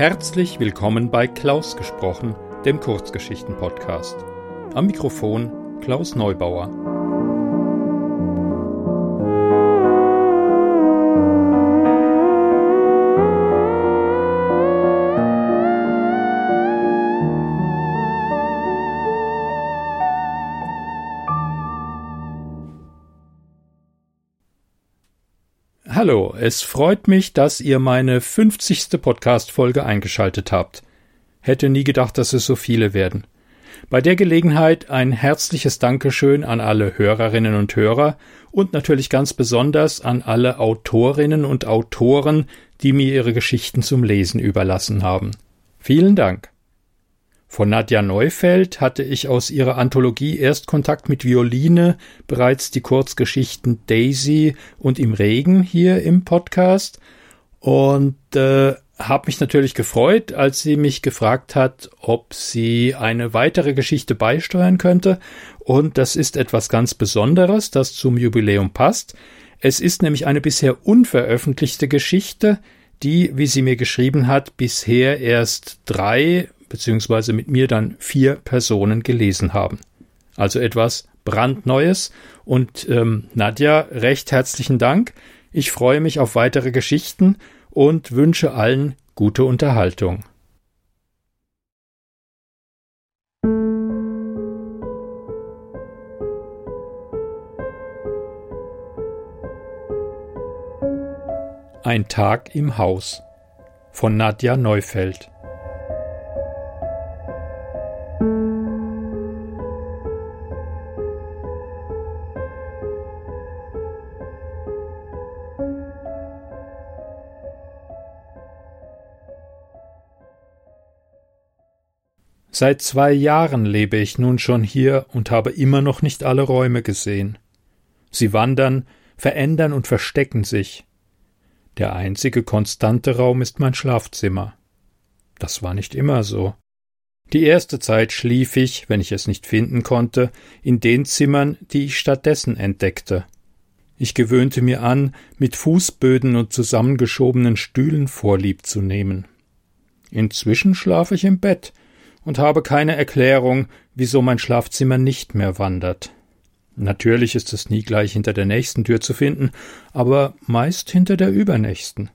Herzlich willkommen bei Klaus gesprochen, dem Kurzgeschichten-Podcast. Am Mikrofon Klaus Neubauer. Hallo, es freut mich, dass ihr meine 50. Podcast-Folge eingeschaltet habt. Hätte nie gedacht, dass es so viele werden. Bei der Gelegenheit ein herzliches Dankeschön an alle Hörerinnen und Hörer und natürlich ganz besonders an alle Autorinnen und Autoren, die mir ihre Geschichten zum Lesen überlassen haben. Vielen Dank. Von Nadja Neufeld hatte ich aus ihrer Anthologie Erstkontakt mit Violine bereits die Kurzgeschichten Daisy und im Regen hier im Podcast und äh, habe mich natürlich gefreut, als sie mich gefragt hat, ob sie eine weitere Geschichte beisteuern könnte. Und das ist etwas ganz Besonderes, das zum Jubiläum passt. Es ist nämlich eine bisher unveröffentlichte Geschichte, die, wie sie mir geschrieben hat, bisher erst drei beziehungsweise mit mir dann vier Personen gelesen haben. Also etwas brandneues. Und ähm, Nadja, recht herzlichen Dank. Ich freue mich auf weitere Geschichten und wünsche allen gute Unterhaltung. Ein Tag im Haus von Nadja Neufeld Seit zwei Jahren lebe ich nun schon hier und habe immer noch nicht alle Räume gesehen. Sie wandern, verändern und verstecken sich. Der einzige konstante Raum ist mein Schlafzimmer. Das war nicht immer so. Die erste Zeit schlief ich, wenn ich es nicht finden konnte, in den Zimmern, die ich stattdessen entdeckte. Ich gewöhnte mir an, mit Fußböden und zusammengeschobenen Stühlen Vorlieb zu nehmen. Inzwischen schlafe ich im Bett, und habe keine Erklärung, wieso mein Schlafzimmer nicht mehr wandert. Natürlich ist es nie gleich hinter der nächsten Tür zu finden, aber meist hinter der übernächsten.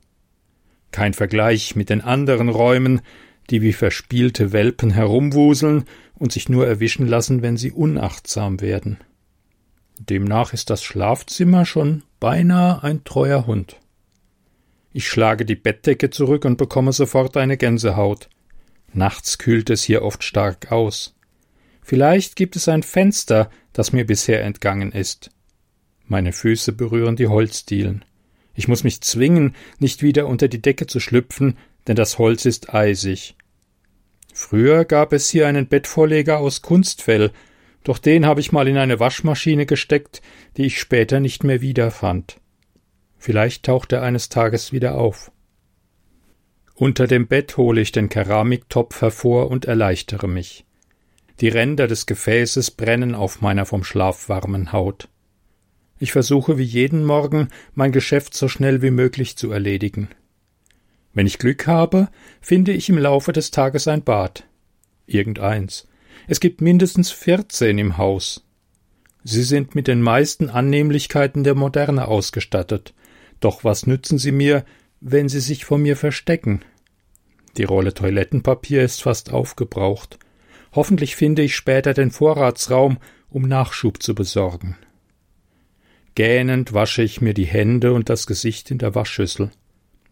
Kein Vergleich mit den anderen Räumen, die wie verspielte Welpen herumwuseln und sich nur erwischen lassen, wenn sie unachtsam werden. Demnach ist das Schlafzimmer schon beinahe ein treuer Hund. Ich schlage die Bettdecke zurück und bekomme sofort eine Gänsehaut. Nachts kühlt es hier oft stark aus. Vielleicht gibt es ein Fenster, das mir bisher entgangen ist. Meine Füße berühren die Holzdielen. Ich muss mich zwingen, nicht wieder unter die Decke zu schlüpfen, denn das Holz ist eisig. Früher gab es hier einen Bettvorleger aus Kunstfell, doch den habe ich mal in eine Waschmaschine gesteckt, die ich später nicht mehr wiederfand. Vielleicht taucht er eines Tages wieder auf. Unter dem Bett hole ich den Keramiktopf hervor und erleichtere mich. Die Ränder des Gefäßes brennen auf meiner vom Schlaf warmen Haut. Ich versuche wie jeden Morgen, mein Geschäft so schnell wie möglich zu erledigen. Wenn ich Glück habe, finde ich im Laufe des Tages ein Bad. Irgendeins. Es gibt mindestens vierzehn im Haus. Sie sind mit den meisten Annehmlichkeiten der Moderne ausgestattet. Doch was nützen sie mir, wenn sie sich vor mir verstecken. Die Rolle Toilettenpapier ist fast aufgebraucht. Hoffentlich finde ich später den Vorratsraum, um Nachschub zu besorgen. Gähnend wasche ich mir die Hände und das Gesicht in der Waschschüssel.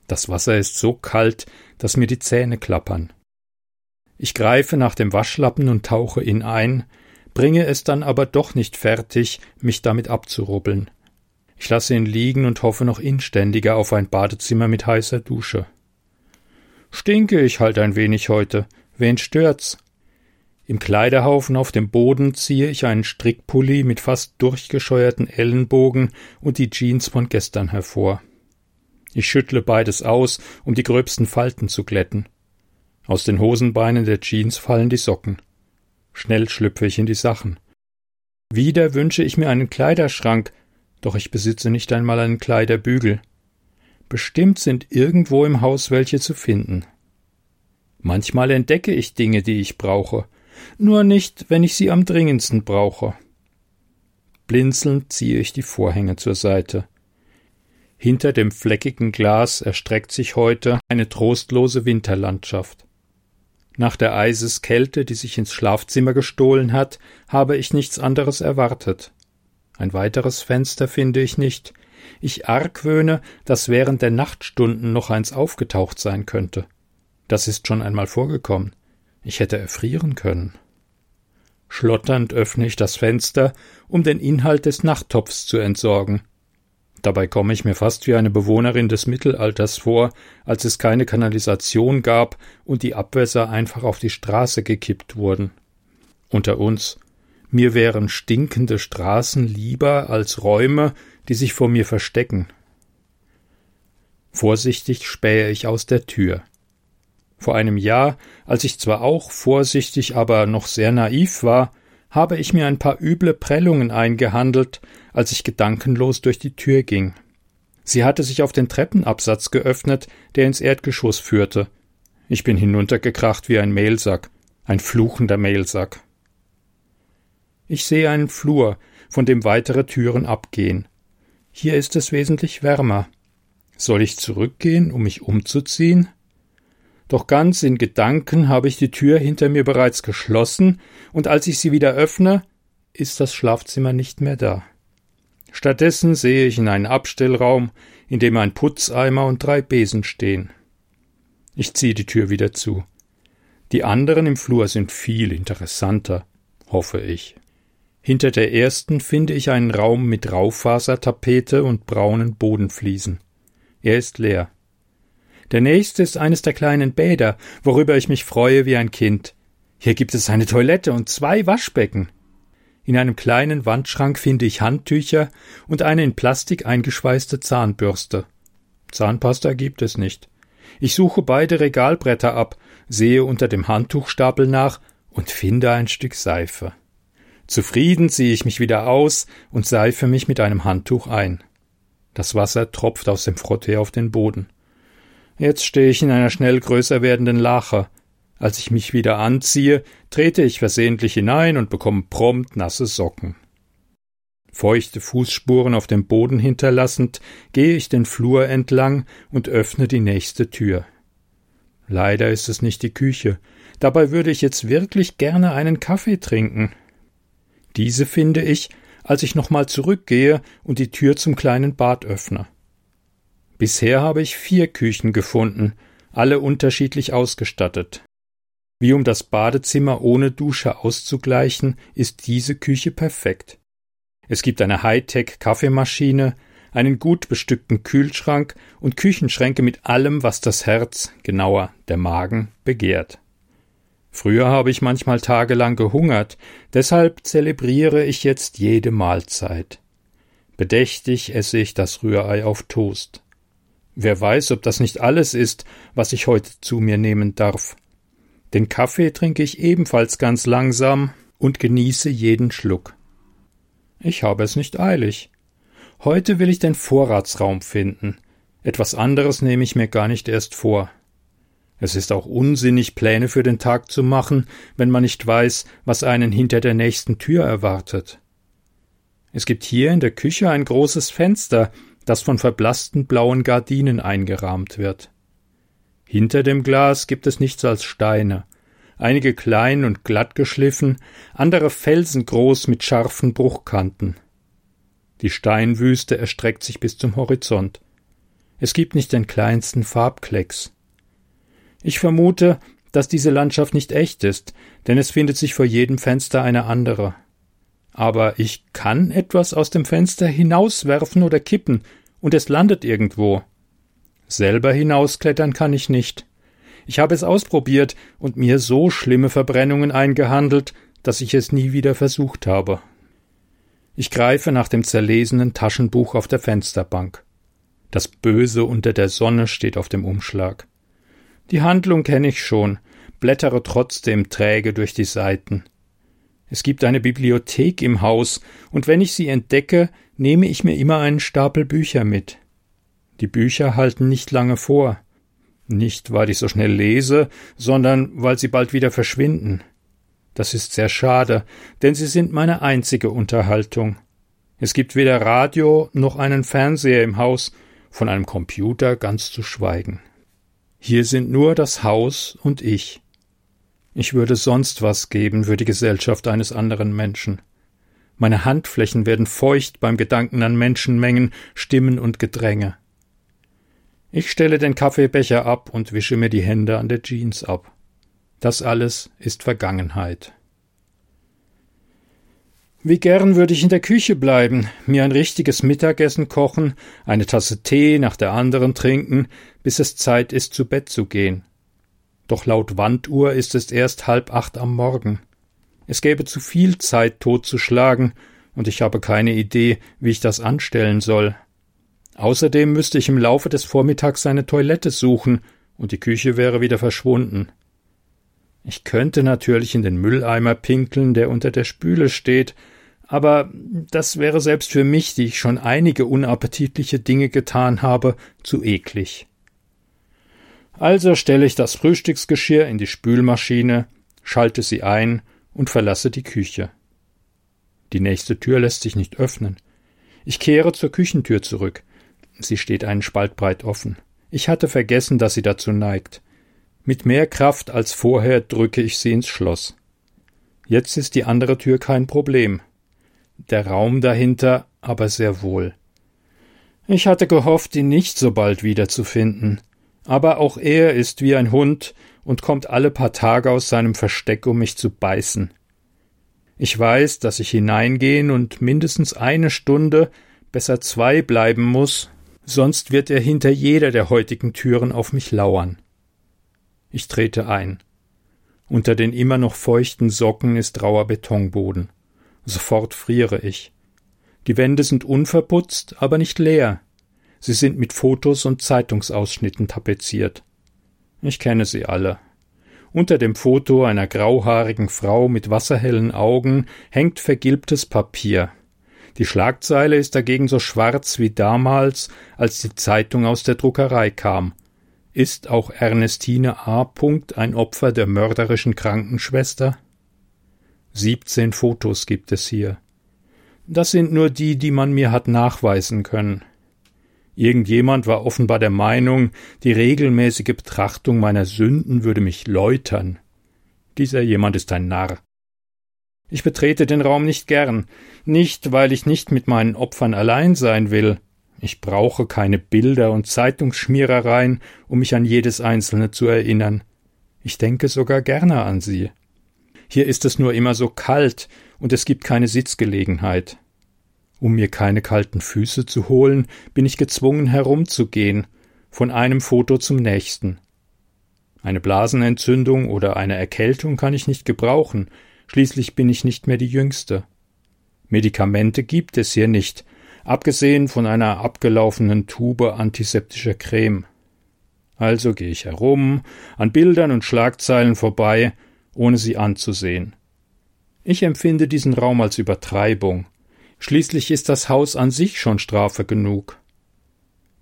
Das Wasser ist so kalt, dass mir die Zähne klappern. Ich greife nach dem Waschlappen und tauche ihn ein, bringe es dann aber doch nicht fertig, mich damit abzurubbeln. Ich lasse ihn liegen und hoffe noch inständiger auf ein Badezimmer mit heißer Dusche. Stinke ich halt ein wenig heute. Wen stört's? Im Kleiderhaufen auf dem Boden ziehe ich einen Strickpulli mit fast durchgescheuerten Ellenbogen und die Jeans von gestern hervor. Ich schüttle beides aus, um die gröbsten Falten zu glätten. Aus den Hosenbeinen der Jeans fallen die Socken. Schnell schlüpfe ich in die Sachen. Wieder wünsche ich mir einen Kleiderschrank, doch ich besitze nicht einmal einen Kleiderbügel. Bestimmt sind irgendwo im Haus welche zu finden. Manchmal entdecke ich Dinge, die ich brauche, nur nicht, wenn ich sie am dringendsten brauche. Blinzelnd ziehe ich die Vorhänge zur Seite. Hinter dem fleckigen Glas erstreckt sich heute eine trostlose Winterlandschaft. Nach der Eiseskälte, die sich ins Schlafzimmer gestohlen hat, habe ich nichts anderes erwartet. Ein weiteres Fenster finde ich nicht. Ich argwöhne, dass während der Nachtstunden noch eins aufgetaucht sein könnte. Das ist schon einmal vorgekommen. Ich hätte erfrieren können. Schlotternd öffne ich das Fenster, um den Inhalt des Nachttopfs zu entsorgen. Dabei komme ich mir fast wie eine Bewohnerin des Mittelalters vor, als es keine Kanalisation gab und die Abwässer einfach auf die Straße gekippt wurden. Unter uns, mir wären stinkende Straßen lieber als Räume, die sich vor mir verstecken. Vorsichtig spähe ich aus der Tür. Vor einem Jahr, als ich zwar auch vorsichtig, aber noch sehr naiv war, habe ich mir ein paar üble Prellungen eingehandelt, als ich gedankenlos durch die Tür ging. Sie hatte sich auf den Treppenabsatz geöffnet, der ins Erdgeschoss führte. Ich bin hinuntergekracht wie ein Mehlsack, ein fluchender Mehlsack. Ich sehe einen Flur, von dem weitere Türen abgehen. Hier ist es wesentlich wärmer. Soll ich zurückgehen, um mich umzuziehen? Doch ganz in Gedanken habe ich die Tür hinter mir bereits geschlossen, und als ich sie wieder öffne, ist das Schlafzimmer nicht mehr da. Stattdessen sehe ich in einen Abstellraum, in dem ein Putzeimer und drei Besen stehen. Ich ziehe die Tür wieder zu. Die anderen im Flur sind viel interessanter, hoffe ich. Hinter der ersten finde ich einen Raum mit Raufasertapete und braunen Bodenfliesen. Er ist leer. Der nächste ist eines der kleinen Bäder, worüber ich mich freue wie ein Kind. Hier gibt es eine Toilette und zwei Waschbecken. In einem kleinen Wandschrank finde ich Handtücher und eine in Plastik eingeschweißte Zahnbürste. Zahnpasta gibt es nicht. Ich suche beide Regalbretter ab, sehe unter dem Handtuchstapel nach und finde ein Stück Seife. Zufrieden ziehe ich mich wieder aus und seife mich mit einem Handtuch ein. Das Wasser tropft aus dem Frottee auf den Boden. Jetzt stehe ich in einer schnell größer werdenden Lache. Als ich mich wieder anziehe, trete ich versehentlich hinein und bekomme prompt nasse Socken. Feuchte Fußspuren auf dem Boden hinterlassend, gehe ich den Flur entlang und öffne die nächste Tür. Leider ist es nicht die Küche. Dabei würde ich jetzt wirklich gerne einen Kaffee trinken. Diese finde ich, als ich nochmal zurückgehe und die Tür zum kleinen Bad öffne. Bisher habe ich vier Küchen gefunden, alle unterschiedlich ausgestattet. Wie um das Badezimmer ohne Dusche auszugleichen, ist diese Küche perfekt. Es gibt eine Hightech-Kaffeemaschine, einen gut bestückten Kühlschrank und Küchenschränke mit allem, was das Herz, genauer der Magen, begehrt. Früher habe ich manchmal tagelang gehungert, deshalb zelebriere ich jetzt jede Mahlzeit. Bedächtig esse ich das Rührei auf Toast. Wer weiß, ob das nicht alles ist, was ich heute zu mir nehmen darf. Den Kaffee trinke ich ebenfalls ganz langsam und genieße jeden Schluck. Ich habe es nicht eilig. Heute will ich den Vorratsraum finden. Etwas anderes nehme ich mir gar nicht erst vor. Es ist auch unsinnig, Pläne für den Tag zu machen, wenn man nicht weiß, was einen hinter der nächsten Tür erwartet. Es gibt hier in der Küche ein großes Fenster, das von verblassten blauen Gardinen eingerahmt wird. Hinter dem Glas gibt es nichts als Steine, einige klein und glatt geschliffen, andere felsengroß mit scharfen Bruchkanten. Die Steinwüste erstreckt sich bis zum Horizont. Es gibt nicht den kleinsten Farbklecks. Ich vermute, dass diese Landschaft nicht echt ist, denn es findet sich vor jedem Fenster eine andere aber ich kann etwas aus dem Fenster hinauswerfen oder kippen, und es landet irgendwo. Selber hinausklettern kann ich nicht. Ich habe es ausprobiert und mir so schlimme Verbrennungen eingehandelt, dass ich es nie wieder versucht habe. Ich greife nach dem zerlesenen Taschenbuch auf der Fensterbank. Das Böse unter der Sonne steht auf dem Umschlag. Die Handlung kenne ich schon, blättere trotzdem träge durch die Seiten. Es gibt eine Bibliothek im Haus, und wenn ich sie entdecke, nehme ich mir immer einen Stapel Bücher mit. Die Bücher halten nicht lange vor. Nicht, weil ich so schnell lese, sondern weil sie bald wieder verschwinden. Das ist sehr schade, denn sie sind meine einzige Unterhaltung. Es gibt weder Radio noch einen Fernseher im Haus, von einem Computer ganz zu schweigen. Hier sind nur das Haus und ich. Ich würde sonst was geben für die Gesellschaft eines anderen Menschen. Meine Handflächen werden feucht beim Gedanken an Menschenmengen, Stimmen und Gedränge. Ich stelle den Kaffeebecher ab und wische mir die Hände an der Jeans ab. Das alles ist Vergangenheit. Wie gern würde ich in der Küche bleiben, mir ein richtiges Mittagessen kochen, eine Tasse Tee nach der anderen trinken, bis es Zeit ist, zu Bett zu gehen. Doch laut Wanduhr ist es erst halb acht am Morgen. Es gäbe zu viel Zeit totzuschlagen, und ich habe keine Idee, wie ich das anstellen soll. Außerdem müsste ich im Laufe des Vormittags eine Toilette suchen, und die Küche wäre wieder verschwunden. Ich könnte natürlich in den Mülleimer pinkeln, der unter der Spüle steht, aber das wäre selbst für mich, die ich schon einige unappetitliche Dinge getan habe, zu eklig. Also stelle ich das Frühstücksgeschirr in die Spülmaschine, schalte sie ein und verlasse die Küche. Die nächste Tür lässt sich nicht öffnen. Ich kehre zur Küchentür zurück. Sie steht einen Spalt breit offen. Ich hatte vergessen, dass sie dazu neigt. Mit mehr Kraft als vorher drücke ich sie ins Schloss. Jetzt ist die andere Tür kein Problem. Der Raum dahinter aber sehr wohl. Ich hatte gehofft, ihn nicht so bald wiederzufinden. Aber auch er ist wie ein Hund und kommt alle paar Tage aus seinem Versteck, um mich zu beißen. Ich weiß, dass ich hineingehen und mindestens eine Stunde, besser zwei bleiben muss, sonst wird er hinter jeder der heutigen Türen auf mich lauern. Ich trete ein. Unter den immer noch feuchten Socken ist rauer Betonboden. Sofort friere ich. Die Wände sind unverputzt, aber nicht leer. Sie sind mit Fotos und Zeitungsausschnitten tapeziert. Ich kenne sie alle. Unter dem Foto einer grauhaarigen Frau mit wasserhellen Augen hängt vergilbtes Papier. Die Schlagzeile ist dagegen so schwarz wie damals, als die Zeitung aus der Druckerei kam. Ist auch Ernestine A. ein Opfer der mörderischen Krankenschwester? Siebzehn Fotos gibt es hier. Das sind nur die, die man mir hat nachweisen können. Irgendjemand war offenbar der Meinung, die regelmäßige Betrachtung meiner Sünden würde mich läutern. Dieser jemand ist ein Narr. Ich betrete den Raum nicht gern, nicht weil ich nicht mit meinen Opfern allein sein will, ich brauche keine Bilder und Zeitungsschmierereien, um mich an jedes einzelne zu erinnern. Ich denke sogar gerne an sie. Hier ist es nur immer so kalt und es gibt keine Sitzgelegenheit. Um mir keine kalten Füße zu holen, bin ich gezwungen herumzugehen, von einem Foto zum nächsten. Eine Blasenentzündung oder eine Erkältung kann ich nicht gebrauchen, schließlich bin ich nicht mehr die Jüngste. Medikamente gibt es hier nicht, abgesehen von einer abgelaufenen Tube antiseptischer Creme. Also gehe ich herum, an Bildern und Schlagzeilen vorbei, ohne sie anzusehen. Ich empfinde diesen Raum als Übertreibung. Schließlich ist das Haus an sich schon Strafe genug.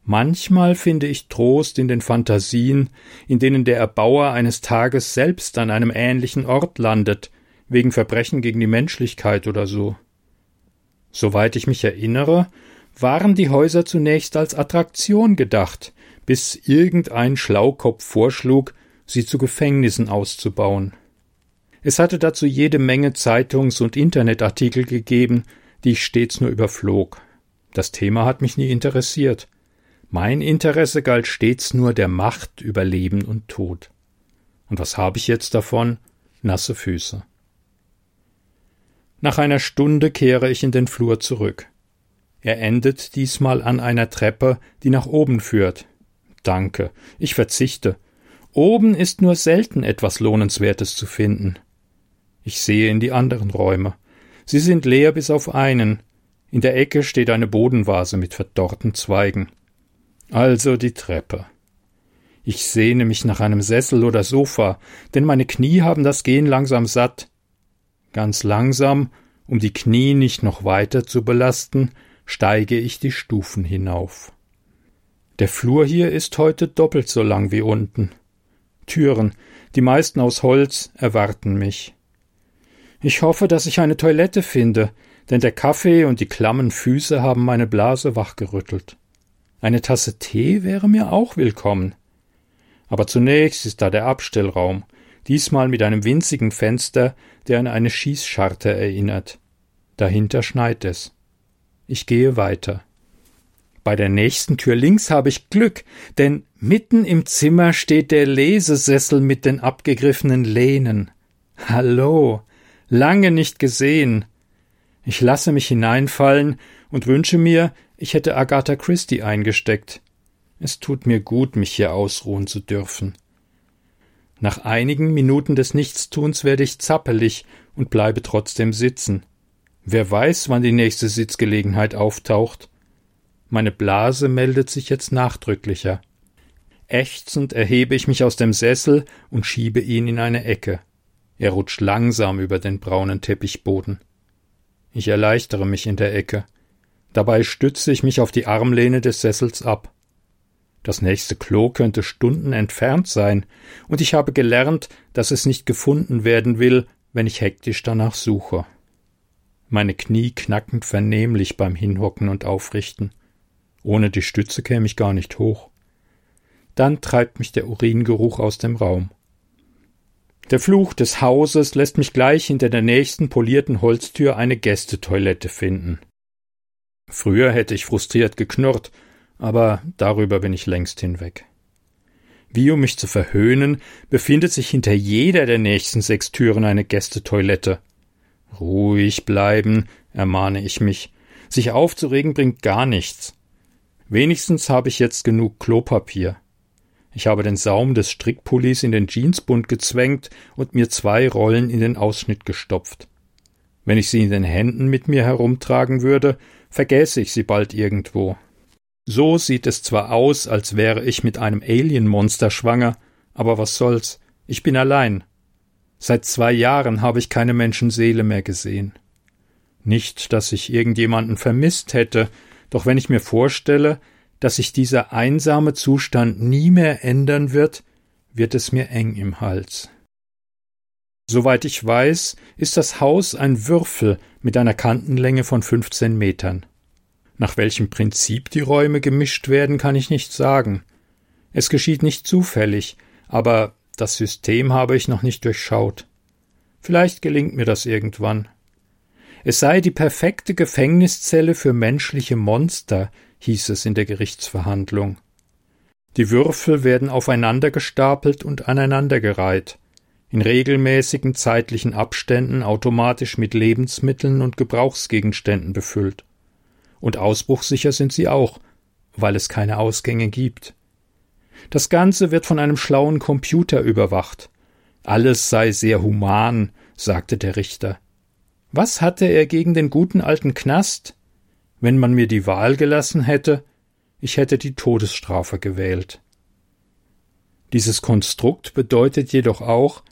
Manchmal finde ich Trost in den Fantasien, in denen der Erbauer eines Tages selbst an einem ähnlichen Ort landet, wegen Verbrechen gegen die Menschlichkeit oder so. Soweit ich mich erinnere, waren die Häuser zunächst als Attraktion gedacht, bis irgendein Schlaukopf vorschlug, sie zu Gefängnissen auszubauen. Es hatte dazu jede Menge Zeitungs- und Internetartikel gegeben, die ich stets nur überflog. Das Thema hat mich nie interessiert. Mein Interesse galt stets nur der Macht über Leben und Tod. Und was habe ich jetzt davon? Nasse Füße. Nach einer Stunde kehre ich in den Flur zurück. Er endet diesmal an einer Treppe, die nach oben führt. Danke, ich verzichte. Oben ist nur selten etwas Lohnenswertes zu finden. Ich sehe in die anderen Räume. Sie sind leer bis auf einen. In der Ecke steht eine Bodenvase mit verdorrten Zweigen. Also die Treppe. Ich sehne mich nach einem Sessel oder Sofa, denn meine Knie haben das Gehen langsam satt. Ganz langsam, um die Knie nicht noch weiter zu belasten, steige ich die Stufen hinauf. Der Flur hier ist heute doppelt so lang wie unten. Türen, die meisten aus Holz, erwarten mich. Ich hoffe, dass ich eine Toilette finde, denn der Kaffee und die klammen Füße haben meine Blase wachgerüttelt. Eine Tasse Tee wäre mir auch willkommen. Aber zunächst ist da der Abstellraum, diesmal mit einem winzigen Fenster, der an eine Schießscharte erinnert. Dahinter schneit es. Ich gehe weiter. Bei der nächsten Tür links habe ich Glück, denn mitten im Zimmer steht der Lesesessel mit den abgegriffenen Lehnen. Hallo, lange nicht gesehen. Ich lasse mich hineinfallen und wünsche mir, ich hätte Agatha Christie eingesteckt. Es tut mir gut, mich hier ausruhen zu dürfen. Nach einigen Minuten des Nichtstuns werde ich zappelig und bleibe trotzdem sitzen. Wer weiß, wann die nächste Sitzgelegenheit auftaucht. Meine Blase meldet sich jetzt nachdrücklicher. Ächzend erhebe ich mich aus dem Sessel und schiebe ihn in eine Ecke. Er rutscht langsam über den braunen Teppichboden. Ich erleichtere mich in der Ecke. Dabei stütze ich mich auf die Armlehne des Sessels ab. Das nächste Klo könnte Stunden entfernt sein, und ich habe gelernt, dass es nicht gefunden werden will, wenn ich hektisch danach suche. Meine Knie knacken vernehmlich beim Hinhocken und Aufrichten. Ohne die Stütze käme ich gar nicht hoch. Dann treibt mich der Uringeruch aus dem Raum. Der Fluch des Hauses lässt mich gleich hinter der nächsten polierten Holztür eine Gästetoilette finden. Früher hätte ich frustriert geknurrt, aber darüber bin ich längst hinweg. Wie um mich zu verhöhnen, befindet sich hinter jeder der nächsten sechs Türen eine Gästetoilette. Ruhig bleiben, ermahne ich mich. Sich aufzuregen bringt gar nichts. Wenigstens habe ich jetzt genug Klopapier. Ich habe den Saum des Strickpullis in den Jeansbund gezwängt und mir zwei Rollen in den Ausschnitt gestopft. Wenn ich sie in den Händen mit mir herumtragen würde, vergäße ich sie bald irgendwo. So sieht es zwar aus, als wäre ich mit einem Alienmonster schwanger, aber was soll's, ich bin allein. Seit zwei Jahren habe ich keine Menschenseele mehr gesehen. Nicht, dass ich irgendjemanden vermisst hätte, doch wenn ich mir vorstelle, dass sich dieser einsame Zustand nie mehr ändern wird, wird es mir eng im Hals. Soweit ich weiß, ist das Haus ein Würfel mit einer Kantenlänge von 15 Metern. Nach welchem Prinzip die Räume gemischt werden, kann ich nicht sagen. Es geschieht nicht zufällig, aber das System habe ich noch nicht durchschaut. Vielleicht gelingt mir das irgendwann. Es sei die perfekte Gefängniszelle für menschliche Monster, hieß es in der Gerichtsverhandlung. Die Würfel werden aufeinander gestapelt und aneinandergereiht, in regelmäßigen zeitlichen Abständen automatisch mit Lebensmitteln und Gebrauchsgegenständen befüllt. Und ausbruchsicher sind sie auch, weil es keine Ausgänge gibt. Das Ganze wird von einem schlauen Computer überwacht. Alles sei sehr human, sagte der Richter. Was hatte er gegen den guten alten Knast? Wenn man mir die Wahl gelassen hätte, ich hätte die Todesstrafe gewählt. Dieses Konstrukt bedeutet jedoch auch,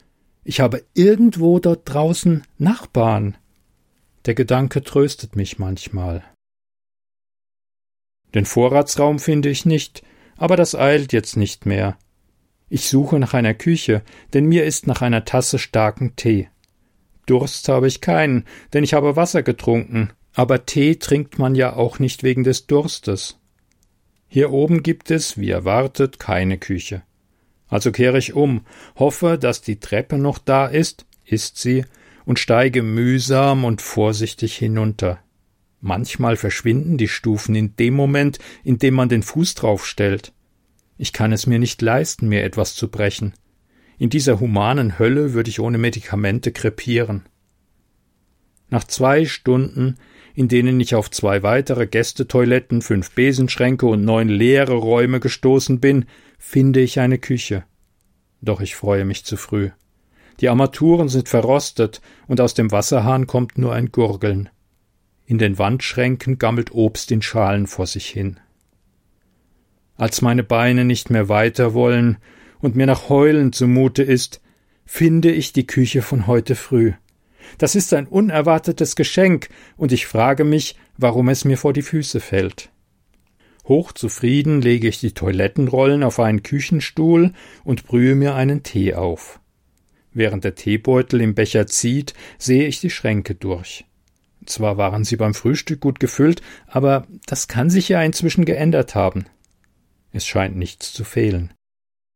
ich habe irgendwo dort draußen Nachbarn. Der Gedanke tröstet mich manchmal. Den Vorratsraum finde ich nicht, aber das eilt jetzt nicht mehr. Ich suche nach einer Küche, denn mir ist nach einer Tasse starken Tee. Durst habe ich keinen, denn ich habe Wasser getrunken, aber Tee trinkt man ja auch nicht wegen des Durstes. Hier oben gibt es, wie erwartet, keine Küche. Also kehre ich um, hoffe, dass die Treppe noch da ist, ist sie, und steige mühsam und vorsichtig hinunter. Manchmal verschwinden die Stufen in dem Moment, in dem man den Fuß draufstellt. Ich kann es mir nicht leisten, mir etwas zu brechen. In dieser humanen Hölle würde ich ohne Medikamente krepieren. Nach zwei Stunden, in denen ich auf zwei weitere Gästetoiletten, fünf Besenschränke und neun leere Räume gestoßen bin, finde ich eine Küche. Doch ich freue mich zu früh. Die Armaturen sind verrostet und aus dem Wasserhahn kommt nur ein Gurgeln. In den Wandschränken gammelt Obst in Schalen vor sich hin. Als meine Beine nicht mehr weiter wollen, und mir nach Heulen zumute ist, finde ich die Küche von heute früh. Das ist ein unerwartetes Geschenk, und ich frage mich, warum es mir vor die Füße fällt. Hochzufrieden lege ich die Toilettenrollen auf einen Küchenstuhl und brühe mir einen Tee auf. Während der Teebeutel im Becher zieht, sehe ich die Schränke durch. Zwar waren sie beim Frühstück gut gefüllt, aber das kann sich ja inzwischen geändert haben. Es scheint nichts zu fehlen.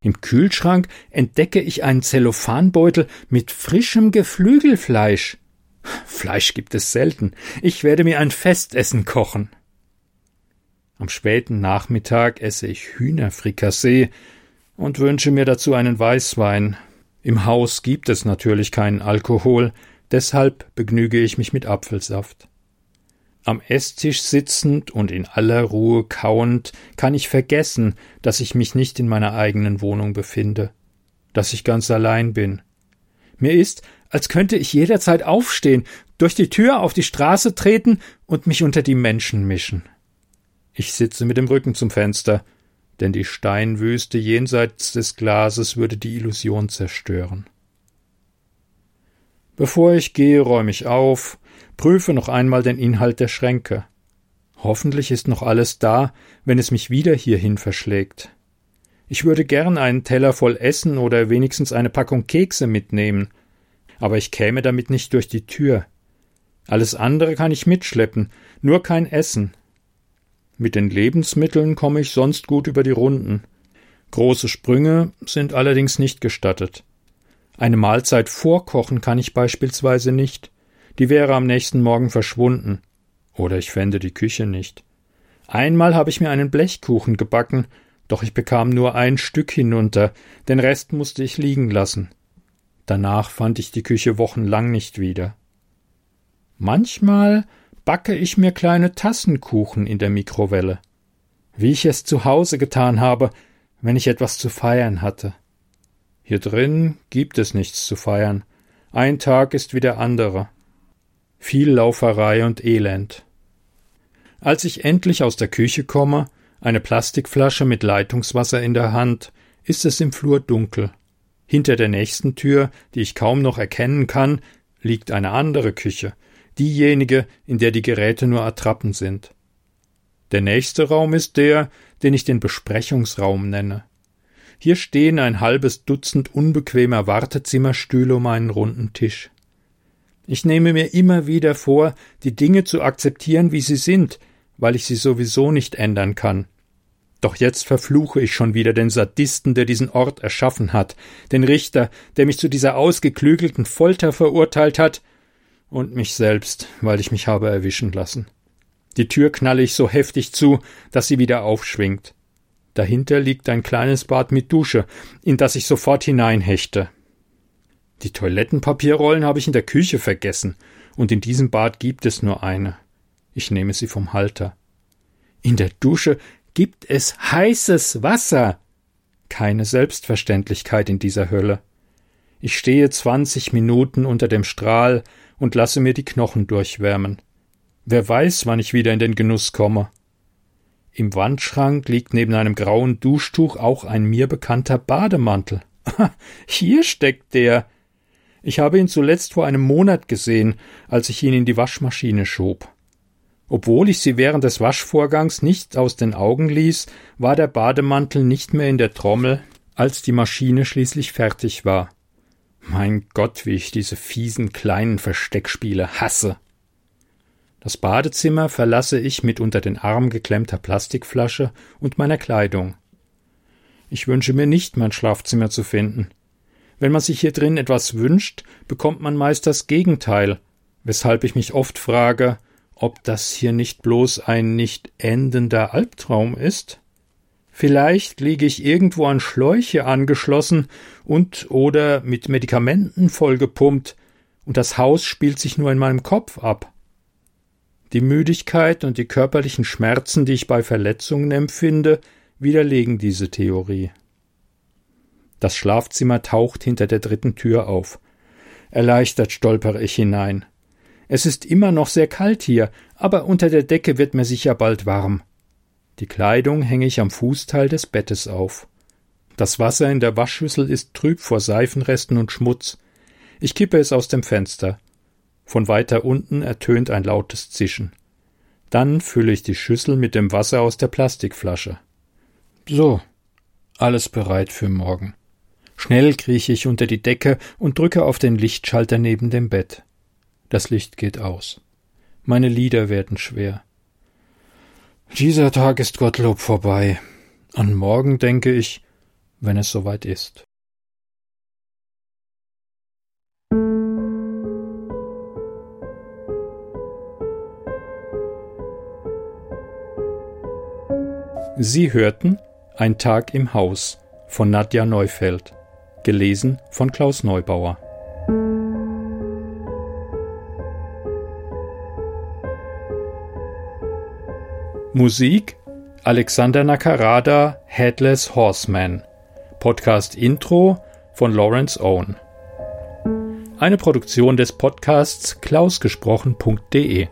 Im Kühlschrank entdecke ich einen Zellophanbeutel mit frischem Geflügelfleisch. Fleisch gibt es selten. Ich werde mir ein Festessen kochen. Am späten Nachmittag esse ich Hühnerfrikassee und wünsche mir dazu einen Weißwein. Im Haus gibt es natürlich keinen Alkohol, deshalb begnüge ich mich mit Apfelsaft. Am Esstisch sitzend und in aller Ruhe kauend kann ich vergessen, dass ich mich nicht in meiner eigenen Wohnung befinde, dass ich ganz allein bin. Mir ist, als könnte ich jederzeit aufstehen, durch die Tür auf die Straße treten und mich unter die Menschen mischen. Ich sitze mit dem Rücken zum Fenster, denn die Steinwüste jenseits des Glases würde die Illusion zerstören. Bevor ich gehe, räume ich auf, prüfe noch einmal den Inhalt der Schränke. Hoffentlich ist noch alles da, wenn es mich wieder hierhin verschlägt. Ich würde gern einen Teller voll Essen oder wenigstens eine Packung Kekse mitnehmen, aber ich käme damit nicht durch die Tür. Alles andere kann ich mitschleppen, nur kein Essen. Mit den Lebensmitteln komme ich sonst gut über die Runden. Große Sprünge sind allerdings nicht gestattet. Eine Mahlzeit vorkochen kann ich beispielsweise nicht. Die wäre am nächsten Morgen verschwunden. Oder ich fände die Küche nicht. Einmal habe ich mir einen Blechkuchen gebacken, doch ich bekam nur ein Stück hinunter, den Rest musste ich liegen lassen. Danach fand ich die Küche wochenlang nicht wieder. Manchmal backe ich mir kleine Tassenkuchen in der Mikrowelle, wie ich es zu Hause getan habe, wenn ich etwas zu feiern hatte. Hier drin gibt es nichts zu feiern. Ein Tag ist wie der andere. Viel Lauferei und Elend. Als ich endlich aus der Küche komme, eine Plastikflasche mit Leitungswasser in der Hand, ist es im Flur dunkel. Hinter der nächsten Tür, die ich kaum noch erkennen kann, liegt eine andere Küche, diejenige, in der die Geräte nur Attrappen sind. Der nächste Raum ist der, den ich den Besprechungsraum nenne. Hier stehen ein halbes Dutzend unbequemer Wartezimmerstühle um einen runden Tisch. Ich nehme mir immer wieder vor, die Dinge zu akzeptieren, wie sie sind, weil ich sie sowieso nicht ändern kann. Doch jetzt verfluche ich schon wieder den Sadisten, der diesen Ort erschaffen hat, den Richter, der mich zu dieser ausgeklügelten Folter verurteilt hat, und mich selbst, weil ich mich habe erwischen lassen. Die Tür knalle ich so heftig zu, dass sie wieder aufschwingt. Dahinter liegt ein kleines Bad mit Dusche, in das ich sofort hineinhechte. Die Toilettenpapierrollen habe ich in der Küche vergessen, und in diesem Bad gibt es nur eine. Ich nehme sie vom Halter. In der Dusche gibt es heißes Wasser. Keine Selbstverständlichkeit in dieser Hölle. Ich stehe zwanzig Minuten unter dem Strahl, und lasse mir die Knochen durchwärmen. Wer weiß, wann ich wieder in den Genuss komme. Im Wandschrank liegt neben einem grauen Duschtuch auch ein mir bekannter Bademantel. Hier steckt der. Ich habe ihn zuletzt vor einem Monat gesehen, als ich ihn in die Waschmaschine schob. Obwohl ich sie während des Waschvorgangs nicht aus den Augen ließ, war der Bademantel nicht mehr in der Trommel, als die Maschine schließlich fertig war. Mein Gott, wie ich diese fiesen kleinen Versteckspiele hasse. Das Badezimmer verlasse ich mit unter den Arm geklemmter Plastikflasche und meiner Kleidung. Ich wünsche mir nicht, mein Schlafzimmer zu finden. Wenn man sich hier drin etwas wünscht, bekommt man meist das Gegenteil, weshalb ich mich oft frage, ob das hier nicht bloß ein nicht endender Albtraum ist? Vielleicht liege ich irgendwo an Schläuche angeschlossen und oder mit Medikamenten vollgepumpt, und das Haus spielt sich nur in meinem Kopf ab. Die Müdigkeit und die körperlichen Schmerzen, die ich bei Verletzungen empfinde, widerlegen diese Theorie. Das Schlafzimmer taucht hinter der dritten Tür auf. Erleichtert stolpere ich hinein. Es ist immer noch sehr kalt hier, aber unter der Decke wird mir sicher bald warm. Die Kleidung hänge ich am Fußteil des Bettes auf. Das Wasser in der Waschschüssel ist trüb vor Seifenresten und Schmutz. Ich kippe es aus dem Fenster. Von weiter unten ertönt ein lautes Zischen. Dann fülle ich die Schüssel mit dem Wasser aus der Plastikflasche. So, alles bereit für morgen. Schnell krieche ich unter die Decke und drücke auf den Lichtschalter neben dem Bett. Das Licht geht aus. Meine Lieder werden schwer. Dieser Tag ist Gottlob vorbei. An morgen denke ich, wenn es soweit ist. Sie hörten Ein Tag im Haus von Nadja Neufeld, gelesen von Klaus Neubauer. Musik Alexander Nakarada Headless Horseman. Podcast Intro von Lawrence Owen. Eine Produktion des Podcasts klausgesprochen.de